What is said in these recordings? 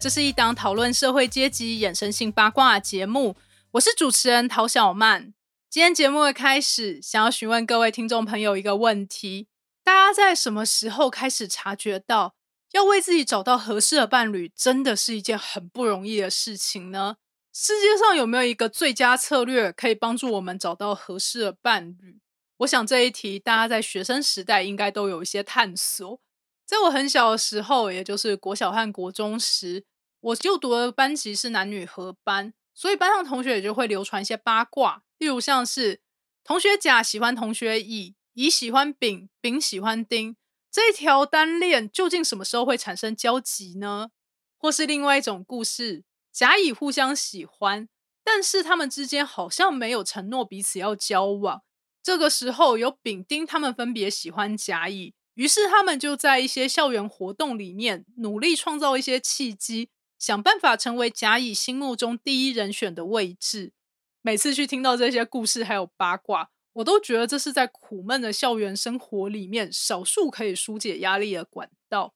这是一档讨论社会阶级衍生性八卦的节目，我是主持人陶小曼。今天节目的开始，想要询问各位听众朋友一个问题：大家在什么时候开始察觉到，要为自己找到合适的伴侣，真的是一件很不容易的事情呢？世界上有没有一个最佳策略，可以帮助我们找到合适的伴侣？我想这一题，大家在学生时代应该都有一些探索。在我很小的时候，也就是国小和国中时，我就读的班级是男女合班，所以班上同学也就会流传一些八卦，例如像是同学甲喜欢同学乙，乙喜欢丙，丙喜欢丁，这一条单恋究竟什么时候会产生交集呢？或是另外一种故事，甲乙互相喜欢，但是他们之间好像没有承诺彼此要交往，这个时候有丙丁他们分别喜欢甲乙。于是他们就在一些校园活动里面努力创造一些契机，想办法成为甲乙心目中第一人选的位置。每次去听到这些故事还有八卦，我都觉得这是在苦闷的校园生活里面少数可以疏解压力的管道。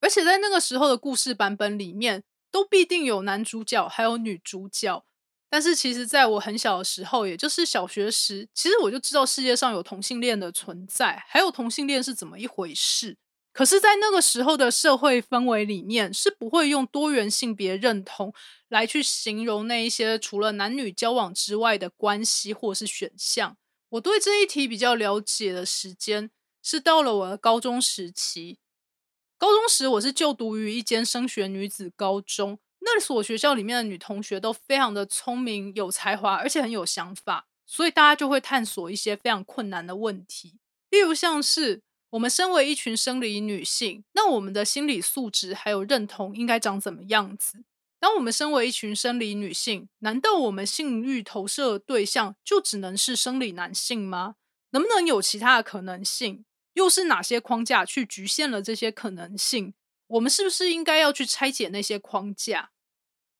而且在那个时候的故事版本里面，都必定有男主角还有女主角。但是其实，在我很小的时候，也就是小学时，其实我就知道世界上有同性恋的存在，还有同性恋是怎么一回事。可是，在那个时候的社会氛围里面，是不会用多元性别认同来去形容那一些除了男女交往之外的关系或是选项。我对这一题比较了解的时间，是到了我的高中时期。高中时，我是就读于一间升学女子高中。那所学校里面的女同学都非常的聪明、有才华，而且很有想法，所以大家就会探索一些非常困难的问题，例如像是我们身为一群生理女性，那我们的心理素质还有认同应该长怎么样子？当我们身为一群生理女性，难道我们性欲投射的对象就只能是生理男性吗？能不能有其他的可能性？又是哪些框架去局限了这些可能性？我们是不是应该要去拆解那些框架？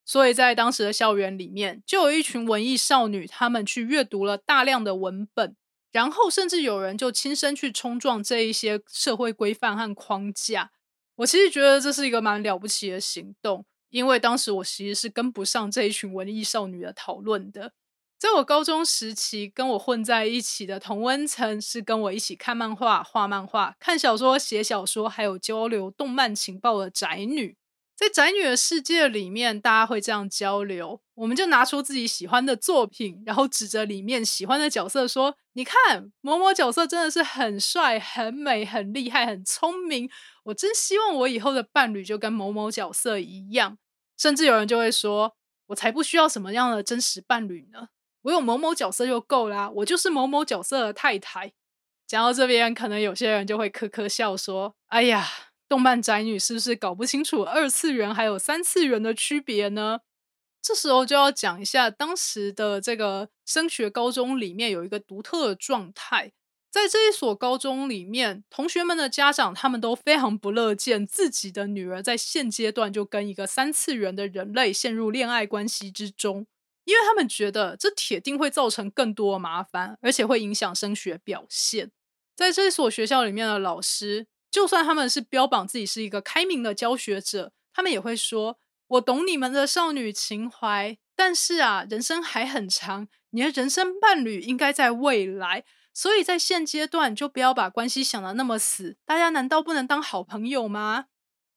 所以在当时的校园里面，就有一群文艺少女，她们去阅读了大量的文本，然后甚至有人就亲身去冲撞这一些社会规范和框架。我其实觉得这是一个蛮了不起的行动，因为当时我其实是跟不上这一群文艺少女的讨论的。在我高中时期，跟我混在一起的同温层是跟我一起看漫画、画漫画、看小说、写小说，还有交流动漫情报的宅女。在宅女的世界里面，大家会这样交流。我们就拿出自己喜欢的作品，然后指着里面喜欢的角色说：“你看，某某角色真的是很帅、很美、很厉害、很聪明。我真希望我以后的伴侣就跟某某角色一样。”甚至有人就会说：“我才不需要什么样的真实伴侣呢，我有某某角色就够啦，我就是某某角色的太太。”讲到这边，可能有些人就会呵呵笑说：“哎呀。”动漫宅女是不是搞不清楚二次元还有三次元的区别呢？这时候就要讲一下当时的这个升学高中里面有一个独特的状态，在这一所高中里面，同学们的家长他们都非常不乐见自己的女儿在现阶段就跟一个三次元的人类陷入恋爱关系之中，因为他们觉得这铁定会造成更多的麻烦，而且会影响升学表现。在这所学校里面的老师。就算他们是标榜自己是一个开明的教学者，他们也会说：“我懂你们的少女情怀，但是啊，人生还很长，你的人生伴侣应该在未来，所以在现阶段就不要把关系想的那么死。大家难道不能当好朋友吗？”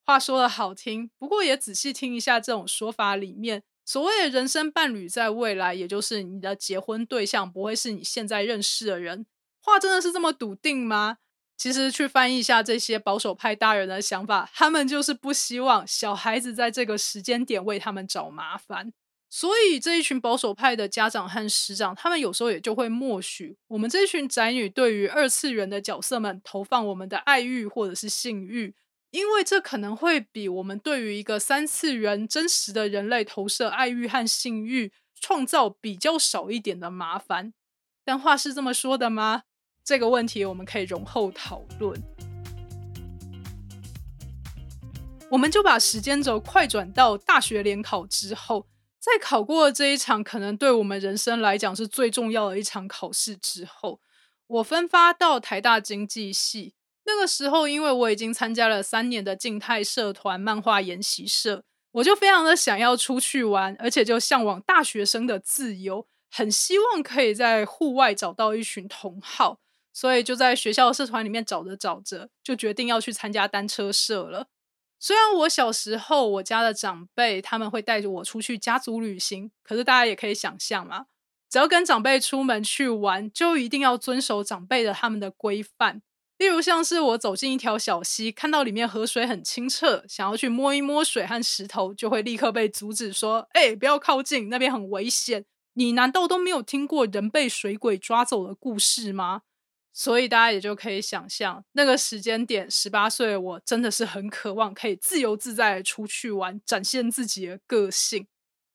话说的好听，不过也仔细听一下，这种说法里面所谓的人生伴侣在未来，也就是你的结婚对象不会是你现在认识的人，话真的是这么笃定吗？其实去翻译一下这些保守派大人的想法，他们就是不希望小孩子在这个时间点为他们找麻烦。所以这一群保守派的家长和师长，他们有时候也就会默许我们这群宅女对于二次元的角色们投放我们的爱欲或者是性欲。因为这可能会比我们对于一个三次元真实的人类投射爱欲和性欲创造比较少一点的麻烦。但话是这么说的吗？这个问题我们可以容后讨论。我们就把时间轴快转到大学联考之后，在考过这一场可能对我们人生来讲是最重要的一场考试之后，我分发到台大经济系。那个时候，因为我已经参加了三年的静态社团漫画研习社，我就非常的想要出去玩，而且就向往大学生的自由，很希望可以在户外找到一群同好，所以就在学校社团里面找着找着，就决定要去参加单车社了。虽然我小时候我家的长辈他们会带着我出去家族旅行，可是大家也可以想象嘛，只要跟长辈出门去玩，就一定要遵守长辈的他们的规范。例如，像是我走进一条小溪，看到里面河水很清澈，想要去摸一摸水和石头，就会立刻被阻止说：“哎，不要靠近，那边很危险。”你难道都没有听过人被水鬼抓走的故事吗？所以大家也就可以想象，那个时间点，十八岁的我真的是很渴望可以自由自在的出去玩，展现自己的个性。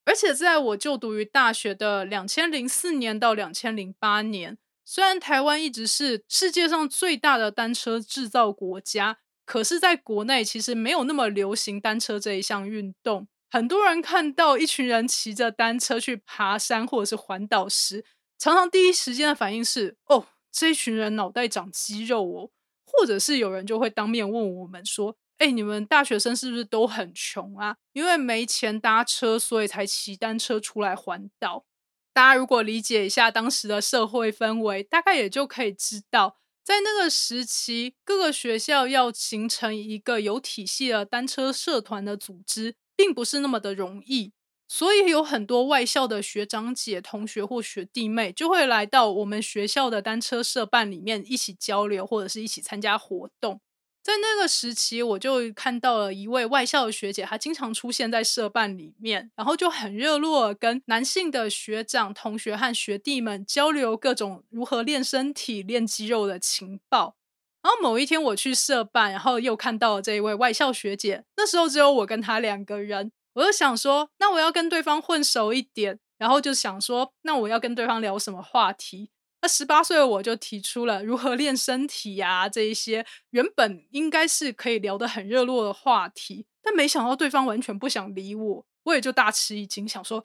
而且在我就读于大学的两千零四年到两千零八年。虽然台湾一直是世界上最大的单车制造国家，可是在国内其实没有那么流行单车这一项运动。很多人看到一群人骑着单车去爬山或者是环岛时，常常第一时间的反应是：“哦，这群人脑袋长肌肉哦。”或者是有人就会当面问我们说：“哎，你们大学生是不是都很穷啊？因为没钱搭车，所以才骑单车出来环岛。”大家如果理解一下当时的社会氛围，大概也就可以知道，在那个时期，各个学校要形成一个有体系的单车社团的组织，并不是那么的容易。所以有很多外校的学长姐、同学或学弟妹，就会来到我们学校的单车社办里面一起交流，或者是一起参加活动。在那个时期，我就看到了一位外校的学姐，她经常出现在社办里面，然后就很热络，跟男性的学长、同学和学弟们交流各种如何练身体、练肌肉的情报。然后某一天我去社办，然后又看到了这一位外校学姐，那时候只有我跟她两个人，我就想说，那我要跟对方混熟一点，然后就想说，那我要跟对方聊什么话题？那十八岁的我就提出了如何练身体呀，这一些原本应该是可以聊得很热络的话题，但没想到对方完全不想理我，我也就大吃一惊，想说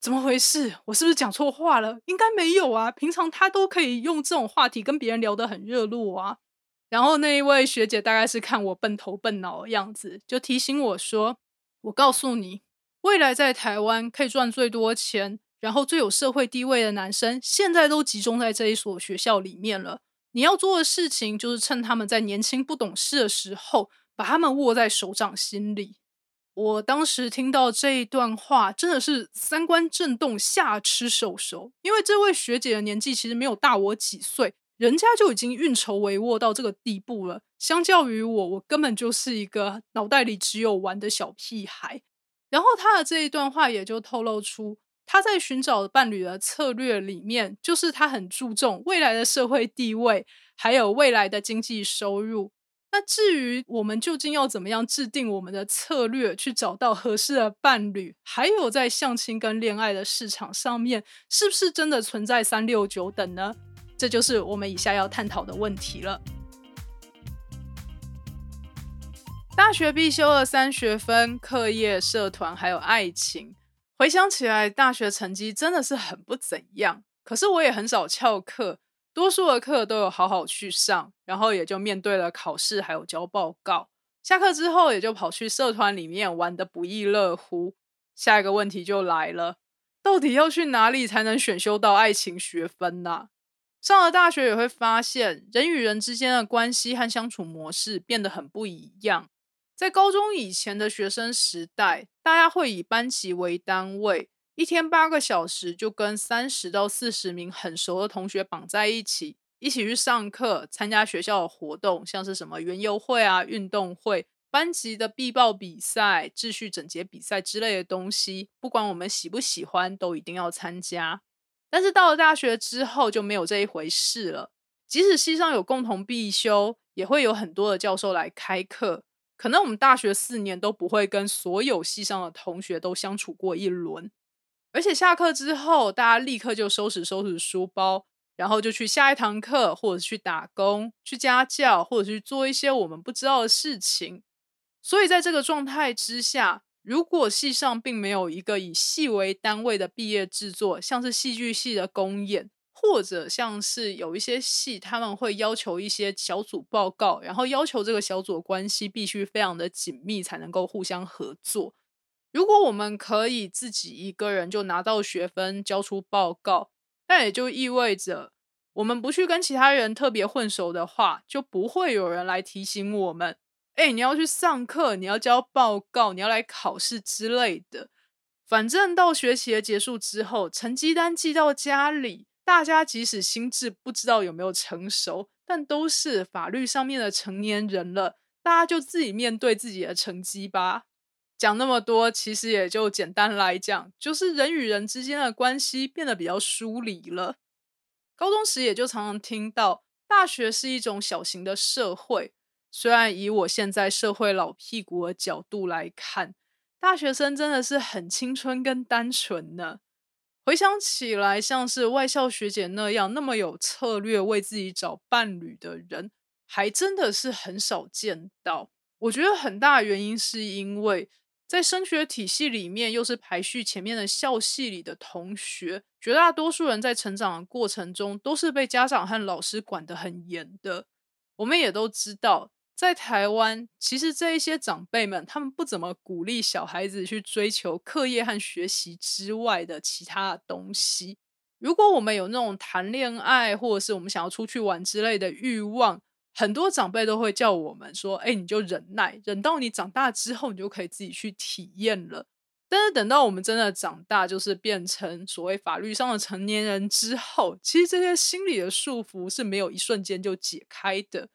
怎么回事？我是不是讲错话了？应该没有啊，平常他都可以用这种话题跟别人聊得很热络啊。然后那一位学姐大概是看我笨头笨脑的样子，就提醒我说：“我告诉你，未来在台湾可以赚最多钱。”然后最有社会地位的男生，现在都集中在这一所学校里面了。你要做的事情，就是趁他们在年轻不懂事的时候，把他们握在手掌心里。我当时听到这一段话，真的是三观震动，下吃手手。因为这位学姐的年纪其实没有大我几岁，人家就已经运筹帷幄到这个地步了。相较于我，我根本就是一个脑袋里只有玩的小屁孩。然后他的这一段话也就透露出。他在寻找伴侣的策略里面，就是他很注重未来的社会地位，还有未来的经济收入。那至于我们究竟要怎么样制定我们的策略，去找到合适的伴侣，还有在相亲跟恋爱的市场上面，是不是真的存在三六九等呢？这就是我们以下要探讨的问题了。大学必修的三学分：课业、社团，还有爱情。回想起来，大学成绩真的是很不怎样。可是我也很少翘课，多数的课都有好好去上，然后也就面对了考试，还有交报告。下课之后，也就跑去社团里面玩的不亦乐乎。下一个问题就来了，到底要去哪里才能选修到爱情学分呢？上了大学也会发现，人与人之间的关系和相处模式变得很不一样。在高中以前的学生时代，大家会以班级为单位，一天八个小时就跟三十到四十名很熟的同学绑在一起，一起去上课、参加学校的活动，像是什么园游会啊、运动会、班级的必报比赛、秩序整洁比赛之类的东西，不管我们喜不喜欢，都一定要参加。但是到了大学之后，就没有这一回事了。即使系上有共同必修，也会有很多的教授来开课。可能我们大学四年都不会跟所有系上的同学都相处过一轮，而且下课之后，大家立刻就收拾收拾书包，然后就去下一堂课，或者去打工、去家教，或者去做一些我们不知道的事情。所以在这个状态之下，如果系上并没有一个以系为单位的毕业制作，像是戏剧系的公演。或者像是有一些戏，他们会要求一些小组报告，然后要求这个小组关系必须非常的紧密，才能够互相合作。如果我们可以自己一个人就拿到学分交出报告，那也就意味着我们不去跟其他人特别混熟的话，就不会有人来提醒我们：哎，你要去上课，你要交报告，你要来考试之类的。反正到学期结束之后，成绩单寄到家里。大家即使心智不知道有没有成熟，但都是法律上面的成年人了。大家就自己面对自己的成绩吧。讲那么多，其实也就简单来讲，就是人与人之间的关系变得比较疏离了。高中时也就常常听到，大学是一种小型的社会。虽然以我现在社会老屁股的角度来看，大学生真的是很青春跟单纯呢。回想起来，像是外校学姐那样那么有策略为自己找伴侣的人，还真的是很少见到。我觉得很大原因是因为在升学体系里面，又是排序前面的校系里的同学，绝大多数人在成长的过程中都是被家长和老师管得很严的。我们也都知道。在台湾，其实这一些长辈们，他们不怎么鼓励小孩子去追求课业和学习之外的其他东西。如果我们有那种谈恋爱，或者是我们想要出去玩之类的欲望，很多长辈都会叫我们说：“哎，你就忍耐，忍到你长大之后，你就可以自己去体验了。”但是等到我们真的长大，就是变成所谓法律上的成年人之后，其实这些心理的束缚是没有一瞬间就解开的。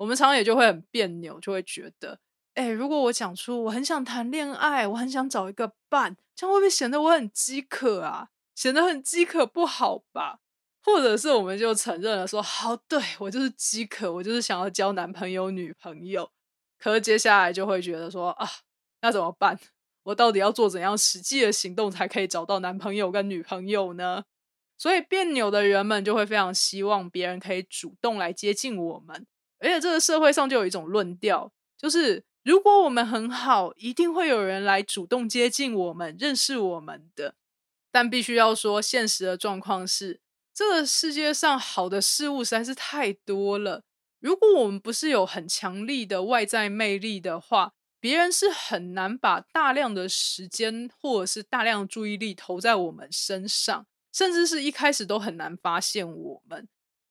我们常常也就会很别扭，就会觉得，哎，如果我讲出我很想谈恋爱，我很想找一个伴，这样会不会显得我很饥渴啊？显得很饥渴不好吧？或者是我们就承认了，说好，对我就是饥渴，我就是想要交男朋友、女朋友。可是接下来就会觉得说，啊，那怎么办？我到底要做怎样实际的行动才可以找到男朋友跟女朋友呢？所以别扭的人们就会非常希望别人可以主动来接近我们。而且这个社会上就有一种论调，就是如果我们很好，一定会有人来主动接近我们、认识我们的。但必须要说，现实的状况是，这个世界上好的事物实在是太多了。如果我们不是有很强力的外在魅力的话，别人是很难把大量的时间或者是大量注意力投在我们身上，甚至是一开始都很难发现我们。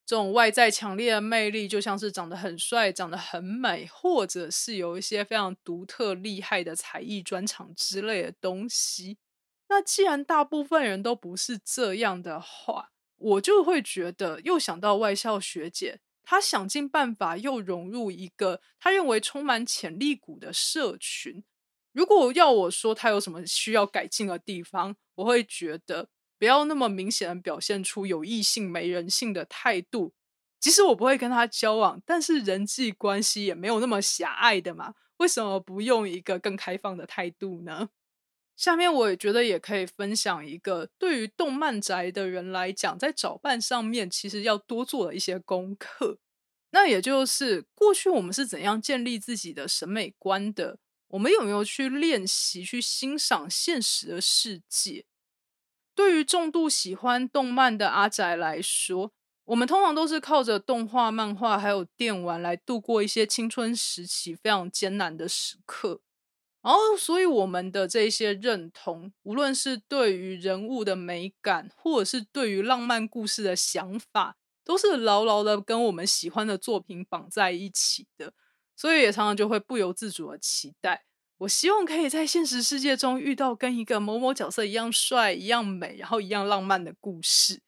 这种外在强烈的魅力，就像是长得很帅、长得很美，或者是有一些非常独特、厉害的才艺专长之类的东西。那既然大部分人都不是这样的话，我就会觉得，又想到外校学姐，她想尽办法又融入一个她认为充满潜力股的社群。如果要我说她有什么需要改进的地方，我会觉得。不要那么明显的表现出有异性没人性的态度。即使我不会跟他交往，但是人际关系也没有那么狭隘的嘛？为什么不用一个更开放的态度呢？下面我也觉得也可以分享一个对于动漫宅的人来讲，在找伴上面其实要多做的一些功课。那也就是过去我们是怎样建立自己的审美观的？我们有没有去练习去欣赏现实的世界？对于重度喜欢动漫的阿宅来说，我们通常都是靠着动画、漫画还有电玩来度过一些青春时期非常艰难的时刻。然后，所以我们的这些认同，无论是对于人物的美感，或者是对于浪漫故事的想法，都是牢牢的跟我们喜欢的作品绑在一起的。所以，也常常就会不由自主的期待。我希望可以在现实世界中遇到跟一个某某角色一样帅、一样美，然后一样浪漫的故事。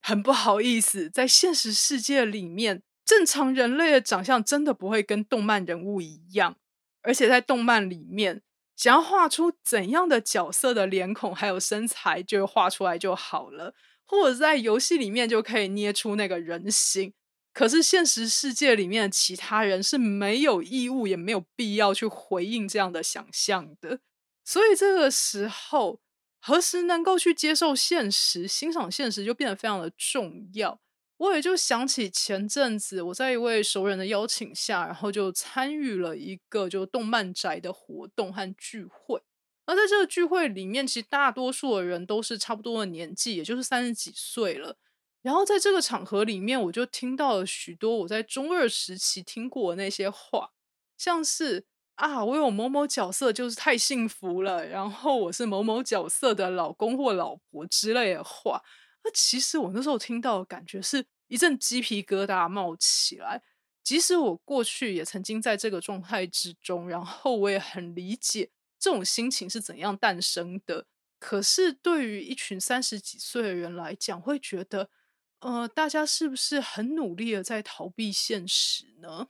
很不好意思，在现实世界里面，正常人类的长相真的不会跟动漫人物一样。而且在动漫里面，想要画出怎样的角色的脸孔还有身材，就画出来就好了。或者在游戏里面就可以捏出那个人形。可是现实世界里面的其他人是没有义务也没有必要去回应这样的想象的。所以这个时候，何时能够去接受现实、欣赏现实，就变得非常的重要。我也就想起前阵子我在一位熟人的邀请下，然后就参与了一个就动漫宅的活动和聚会。而在这个聚会里面，其实大多数的人都是差不多的年纪，也就是三十几岁了。然后在这个场合里面，我就听到了许多我在中二时期听过的那些话，像是啊，我有某某角色就是太幸福了，然后我是某某角色的老公或老婆之类的话。那其实我那时候听到的感觉是一阵鸡皮疙瘩冒起来。即使我过去也曾经在这个状态之中，然后我也很理解这种心情是怎样诞生的。可是对于一群三十几岁的人来讲，会觉得，呃，大家是不是很努力的在逃避现实呢？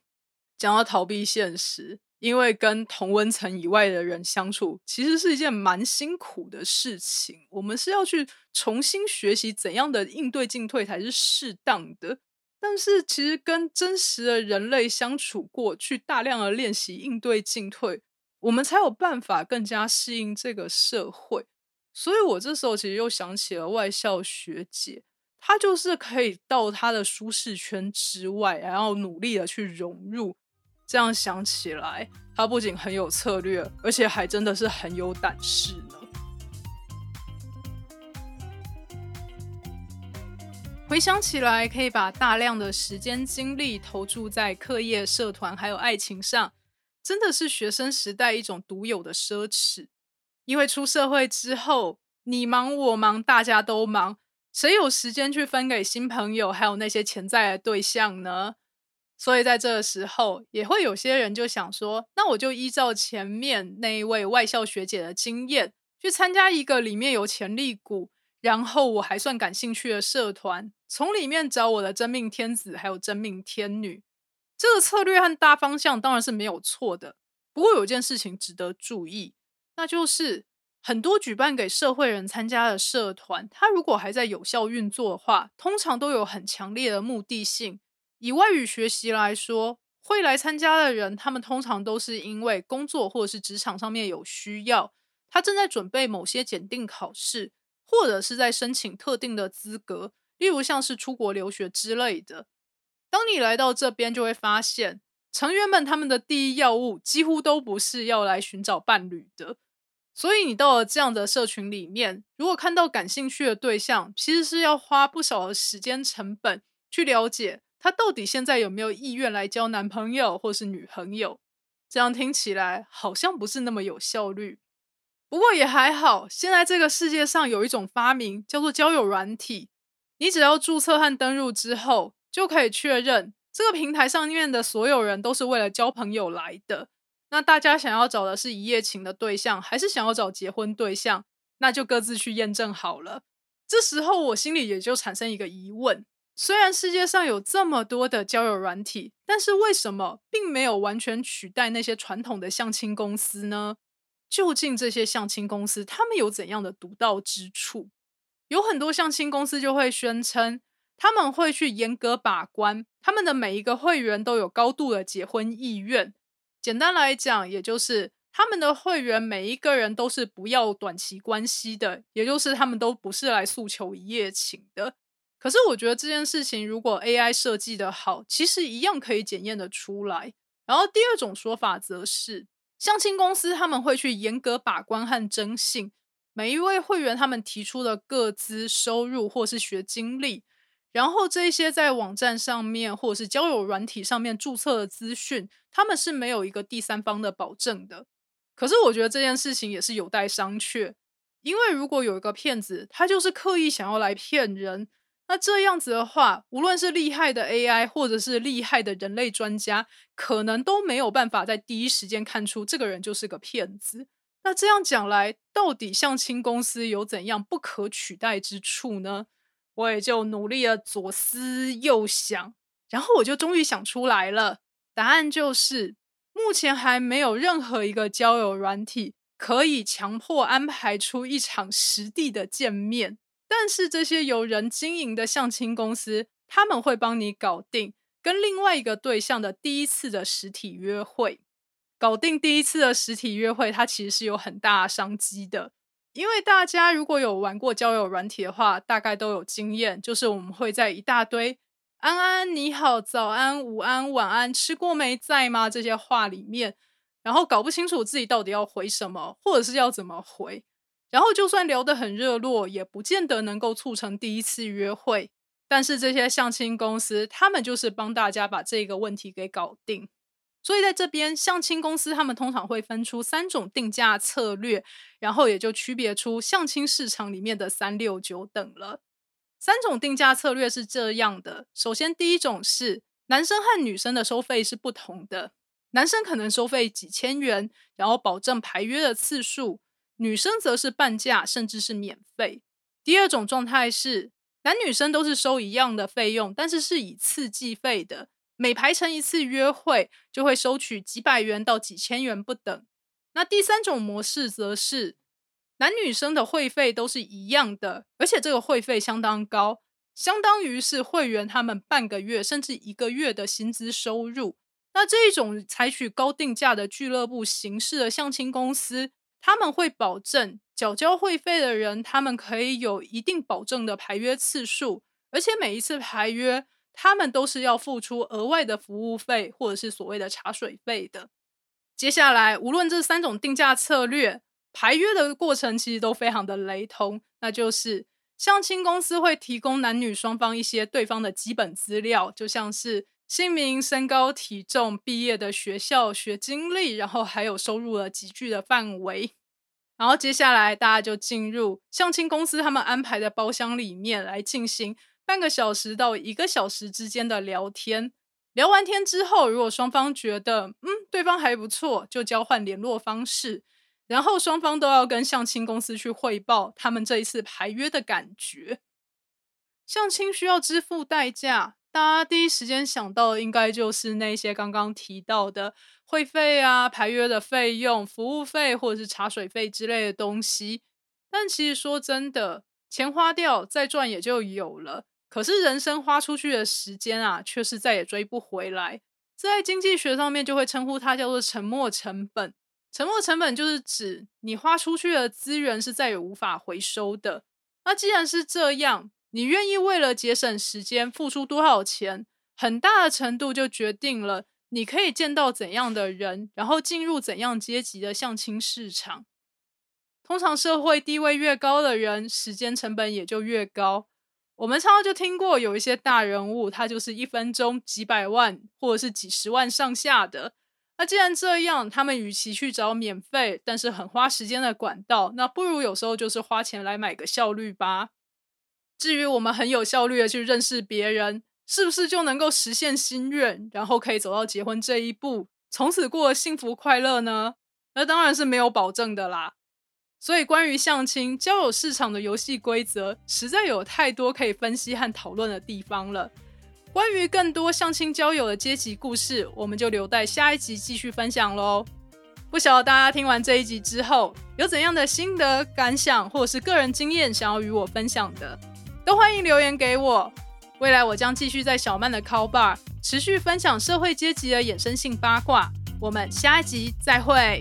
讲到逃避现实。因为跟同温层以外的人相处，其实是一件蛮辛苦的事情。我们是要去重新学习怎样的应对进退才是适当的。但是，其实跟真实的人类相处过去，大量的练习应对进退，我们才有办法更加适应这个社会。所以我这时候其实又想起了外校学姐，他就是可以到他的舒适圈之外，然后努力的去融入。这样想起来，他不仅很有策略，而且还真的是很有胆识呢。回想起来，可以把大量的时间精力投注在课业、社团还有爱情上，真的是学生时代一种独有的奢侈。因为出社会之后，你忙我忙，大家都忙，谁有时间去分给新朋友还有那些潜在的对象呢？所以在这个时候，也会有些人就想说，那我就依照前面那一位外校学姐的经验，去参加一个里面有潜力股，然后我还算感兴趣的社团，从里面找我的真命天子还有真命天女。这个策略和大方向当然是没有错的。不过有件事情值得注意，那就是很多举办给社会人参加的社团，它如果还在有效运作的话，通常都有很强烈的目的性。以外语学习来说，会来参加的人，他们通常都是因为工作或者是职场上面有需要，他正在准备某些检定考试，或者是在申请特定的资格，例如像是出国留学之类的。当你来到这边，就会发现成员们他们的第一要务几乎都不是要来寻找伴侣的。所以你到了这样的社群里面，如果看到感兴趣的对象，其实是要花不少的时间成本去了解。他到底现在有没有意愿来交男朋友或是女朋友？这样听起来好像不是那么有效率。不过也还好，现在这个世界上有一种发明叫做交友软体，你只要注册和登录之后，就可以确认这个平台上面的所有人都是为了交朋友来的。那大家想要找的是一夜情的对象，还是想要找结婚对象？那就各自去验证好了。这时候我心里也就产生一个疑问。虽然世界上有这么多的交友软体，但是为什么并没有完全取代那些传统的相亲公司呢？究竟这些相亲公司他们有怎样的独到之处？有很多相亲公司就会宣称他们会去严格把关，他们的每一个会员都有高度的结婚意愿。简单来讲，也就是他们的会员每一个人都是不要短期关系的，也就是他们都不是来诉求一夜情的。可是我觉得这件事情，如果 AI 设计的好，其实一样可以检验的出来。然后第二种说法则是，相亲公司他们会去严格把关和征信每一位会员他们提出的各资收入或是学经历，然后这些在网站上面或者是交友软体上面注册的资讯，他们是没有一个第三方的保证的。可是我觉得这件事情也是有待商榷，因为如果有一个骗子，他就是刻意想要来骗人。那这样子的话，无论是厉害的 AI，或者是厉害的人类专家，可能都没有办法在第一时间看出这个人就是个骗子。那这样讲来，到底相亲公司有怎样不可取代之处呢？我也就努力的左思右想，然后我就终于想出来了，答案就是目前还没有任何一个交友软体可以强迫安排出一场实地的见面。但是这些由人经营的相亲公司，他们会帮你搞定，跟跟另外一个对象的第一次的实体约会。搞定第一次的实体约会，它其实是有很大商机的。因为大家如果有玩过交友软体的话，大概都有经验，就是我们会在一大堆“安安你好”“早安”“午安”“晚安”“吃过没在吗”这些话里面，然后搞不清楚自己到底要回什么，或者是要怎么回。然后就算聊得很热络，也不见得能够促成第一次约会。但是这些相亲公司，他们就是帮大家把这个问题给搞定。所以在这边，相亲公司他们通常会分出三种定价策略，然后也就区别出相亲市场里面的三六九等了。三种定价策略是这样的：首先，第一种是男生和女生的收费是不同的，男生可能收费几千元，然后保证排约的次数。女生则是半价，甚至是免费。第二种状态是男女生都是收一样的费用，但是是以次计费的，每排成一次约会就会收取几百元到几千元不等。那第三种模式则是男女生的会费都是一样的，而且这个会费相当高，相当于是会员他们半个月甚至一个月的薪资收入。那这一种采取高定价的俱乐部形式的相亲公司。他们会保证缴交会费的人，他们可以有一定保证的排约次数，而且每一次排约，他们都是要付出额外的服务费或者是所谓的茶水费的。接下来，无论这三种定价策略，排约的过程其实都非常的雷同，那就是相亲公司会提供男女双方一些对方的基本资料，就像是。姓名、身高、体重、毕业的学校、学经历，然后还有收入的集聚的范围。然后接下来大家就进入相亲公司他们安排的包厢里面来进行半个小时到一个小时之间的聊天。聊完天之后，如果双方觉得嗯对方还不错，就交换联络方式。然后双方都要跟相亲公司去汇报他们这一次排约的感觉。相亲需要支付代价。大家第一时间想到的应该就是那些刚刚提到的会费啊、排约的费用、服务费或者是茶水费之类的东西。但其实说真的，钱花掉再赚也就有了。可是人生花出去的时间啊，却是再也追不回来。在经济学上面就会称呼它叫做沉没成本。沉没成本就是指你花出去的资源是再也无法回收的。那既然是这样，你愿意为了节省时间付出多少钱，很大的程度就决定了你可以见到怎样的人，然后进入怎样阶级的相亲市场。通常社会地位越高的人，时间成本也就越高。我们常常就听过有一些大人物，他就是一分钟几百万或者是几十万上下的。那既然这样，他们与其去找免费但是很花时间的管道，那不如有时候就是花钱来买个效率吧。至于我们很有效率的去认识别人，是不是就能够实现心愿，然后可以走到结婚这一步，从此过幸福快乐呢？那当然是没有保证的啦。所以，关于相亲交友市场的游戏规则，实在有太多可以分析和讨论的地方了。关于更多相亲交友的阶级故事，我们就留待下一集继续分享喽。不晓得大家听完这一集之后，有怎样的心得感想，或者是个人经验想要与我分享的？都欢迎留言给我。未来我将继续在小曼的 Call Bar 持续分享社会阶级的衍生性八卦。我们下一集再会。